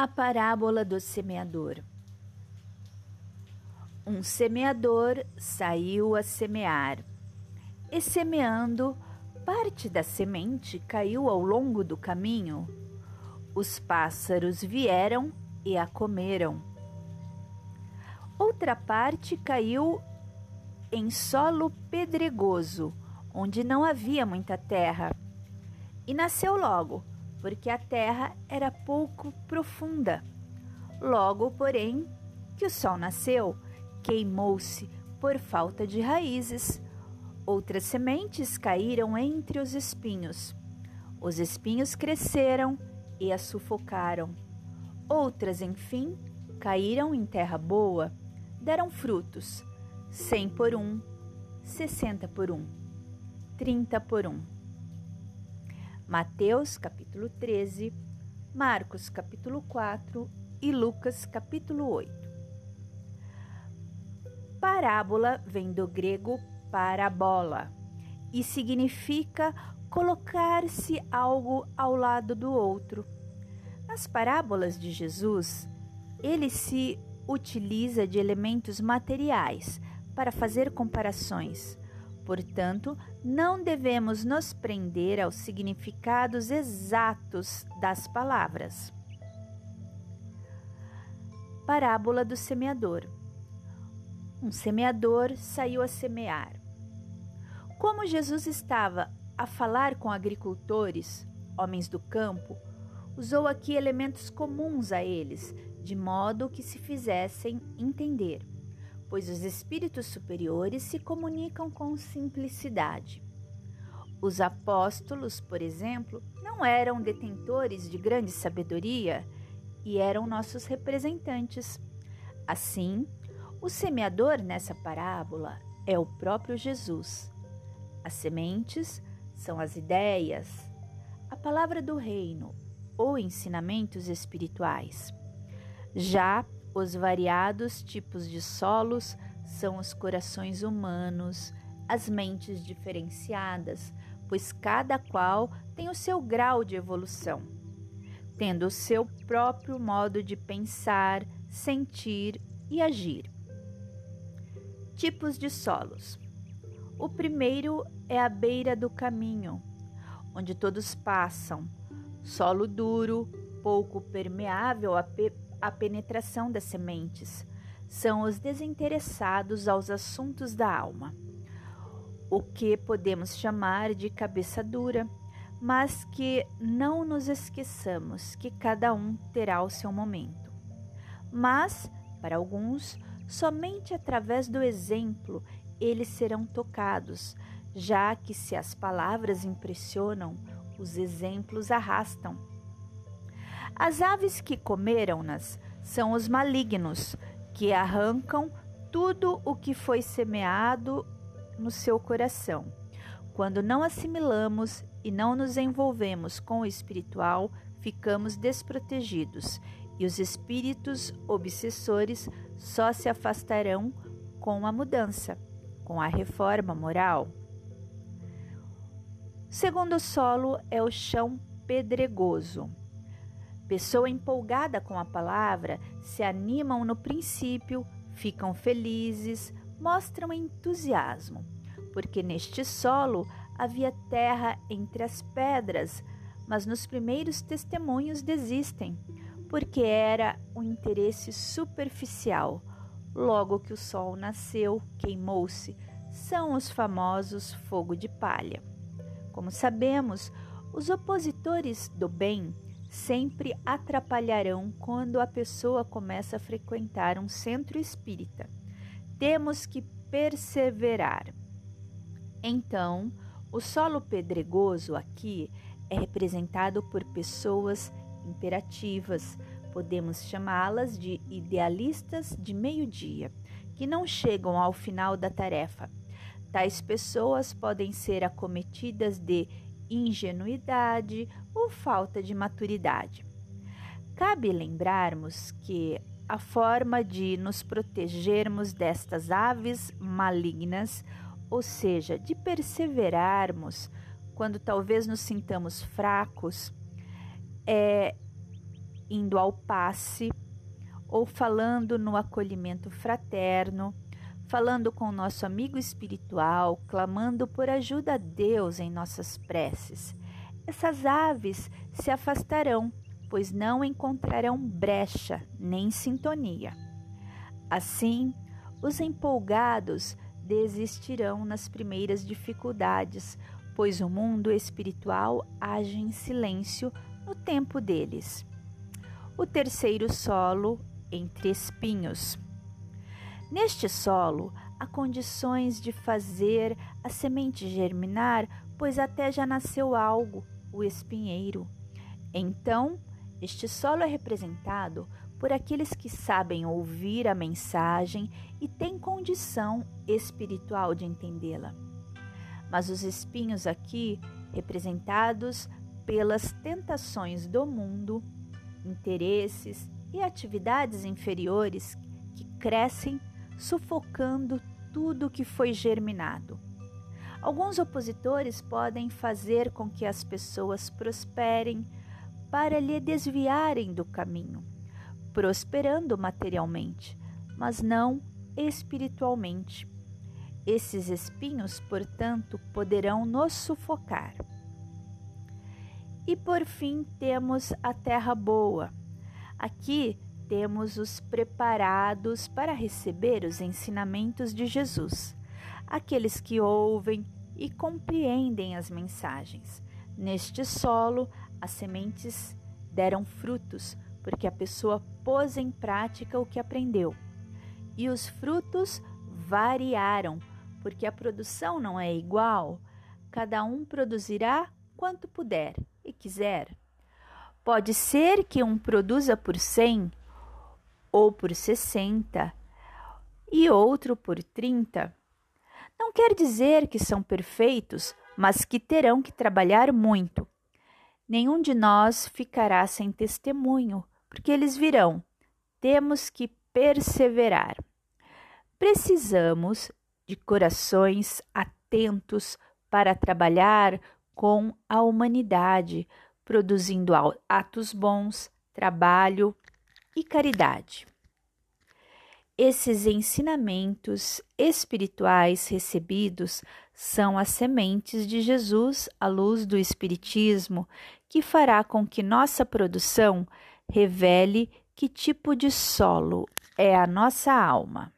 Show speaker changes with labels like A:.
A: A parábola do semeador. Um semeador saiu a semear, e semeando, parte da semente caiu ao longo do caminho. Os pássaros vieram e a comeram. Outra parte caiu em solo pedregoso, onde não havia muita terra, e nasceu logo porque a terra era pouco profunda. Logo, porém, que o sol nasceu, queimou-se por falta de raízes. Outras sementes caíram entre os espinhos. Os espinhos cresceram e a sufocaram. Outras, enfim, caíram em terra boa, deram frutos, cem por um, sessenta por um, trinta por um. Mateus capítulo 13, Marcos capítulo 4 e Lucas capítulo 8. Parábola vem do grego parabola e significa colocar-se algo ao lado do outro. Nas parábolas de Jesus, ele se utiliza de elementos materiais para fazer comparações Portanto, não devemos nos prender aos significados exatos das palavras. Parábola do semeador. Um semeador saiu a semear. Como Jesus estava a falar com agricultores, homens do campo, usou aqui elementos comuns a eles, de modo que se fizessem entender pois os espíritos superiores se comunicam com simplicidade. Os apóstolos, por exemplo, não eram detentores de grande sabedoria e eram nossos representantes. Assim, o semeador nessa parábola é o próprio Jesus. As sementes são as ideias, a palavra do reino ou ensinamentos espirituais. Já os variados tipos de solos são os corações humanos, as mentes diferenciadas, pois cada qual tem o seu grau de evolução, tendo o seu próprio modo de pensar, sentir e agir. Tipos de solos: o primeiro é a beira do caminho, onde todos passam, solo duro, pouco permeável a a penetração das sementes, são os desinteressados aos assuntos da alma, o que podemos chamar de cabeça dura, mas que não nos esqueçamos que cada um terá o seu momento. Mas, para alguns, somente através do exemplo eles serão tocados, já que se as palavras impressionam, os exemplos arrastam as aves que comeram-nas são os malignos, que arrancam tudo o que foi semeado no seu coração. Quando não assimilamos e não nos envolvemos com o espiritual, ficamos desprotegidos e os espíritos obsessores só se afastarão com a mudança, com a reforma moral. O segundo solo é o chão pedregoso. Pessoa empolgada com a palavra se animam no princípio, ficam felizes, mostram entusiasmo, porque neste solo havia terra entre as pedras, mas nos primeiros testemunhos desistem, porque era um interesse superficial. Logo que o sol nasceu, queimou-se, são os famosos fogo de palha. Como sabemos, os opositores do bem sempre atrapalharão quando a pessoa começa a frequentar um centro espírita. Temos que perseverar. Então, o solo pedregoso aqui é representado por pessoas imperativas, podemos chamá-las de idealistas de meio-dia, que não chegam ao final da tarefa. Tais pessoas podem ser acometidas de ingenuidade ou falta de maturidade. Cabe lembrarmos que a forma de nos protegermos destas aves malignas, ou seja, de perseverarmos quando talvez nos sintamos fracos, é indo ao passe ou falando no acolhimento fraterno, falando com nosso amigo espiritual, clamando por ajuda a Deus em nossas preces. Essas aves se afastarão, pois não encontrarão brecha nem sintonia. Assim, os empolgados desistirão nas primeiras dificuldades, pois o mundo espiritual age em silêncio no tempo deles. O terceiro solo entre espinhos. Neste solo, há condições de fazer a semente germinar, pois até já nasceu algo, o espinheiro. Então, este solo é representado por aqueles que sabem ouvir a mensagem e têm condição espiritual de entendê-la. Mas os espinhos aqui, representados pelas tentações do mundo, interesses e atividades inferiores que crescem sufocando tudo que foi germinado. Alguns opositores podem fazer com que as pessoas prosperem para lhe desviarem do caminho, prosperando materialmente, mas não espiritualmente. Esses espinhos, portanto, poderão nos sufocar. E por fim temos a terra boa. Aqui temos os preparados para receber os ensinamentos de Jesus, aqueles que ouvem e compreendem as mensagens. Neste solo, as sementes deram frutos, porque a pessoa pôs em prática o que aprendeu. E os frutos variaram, porque a produção não é igual. Cada um produzirá quanto puder e quiser. Pode ser que um produza por cem ou por 60 e outro por 30. Não quer dizer que são perfeitos, mas que terão que trabalhar muito. Nenhum de nós ficará sem testemunho, porque eles virão. Temos que perseverar. Precisamos de corações atentos para trabalhar com a humanidade, produzindo atos bons, trabalho e caridade. Esses ensinamentos espirituais recebidos são as sementes de Jesus à luz do Espiritismo, que fará com que nossa produção revele que tipo de solo é a nossa alma.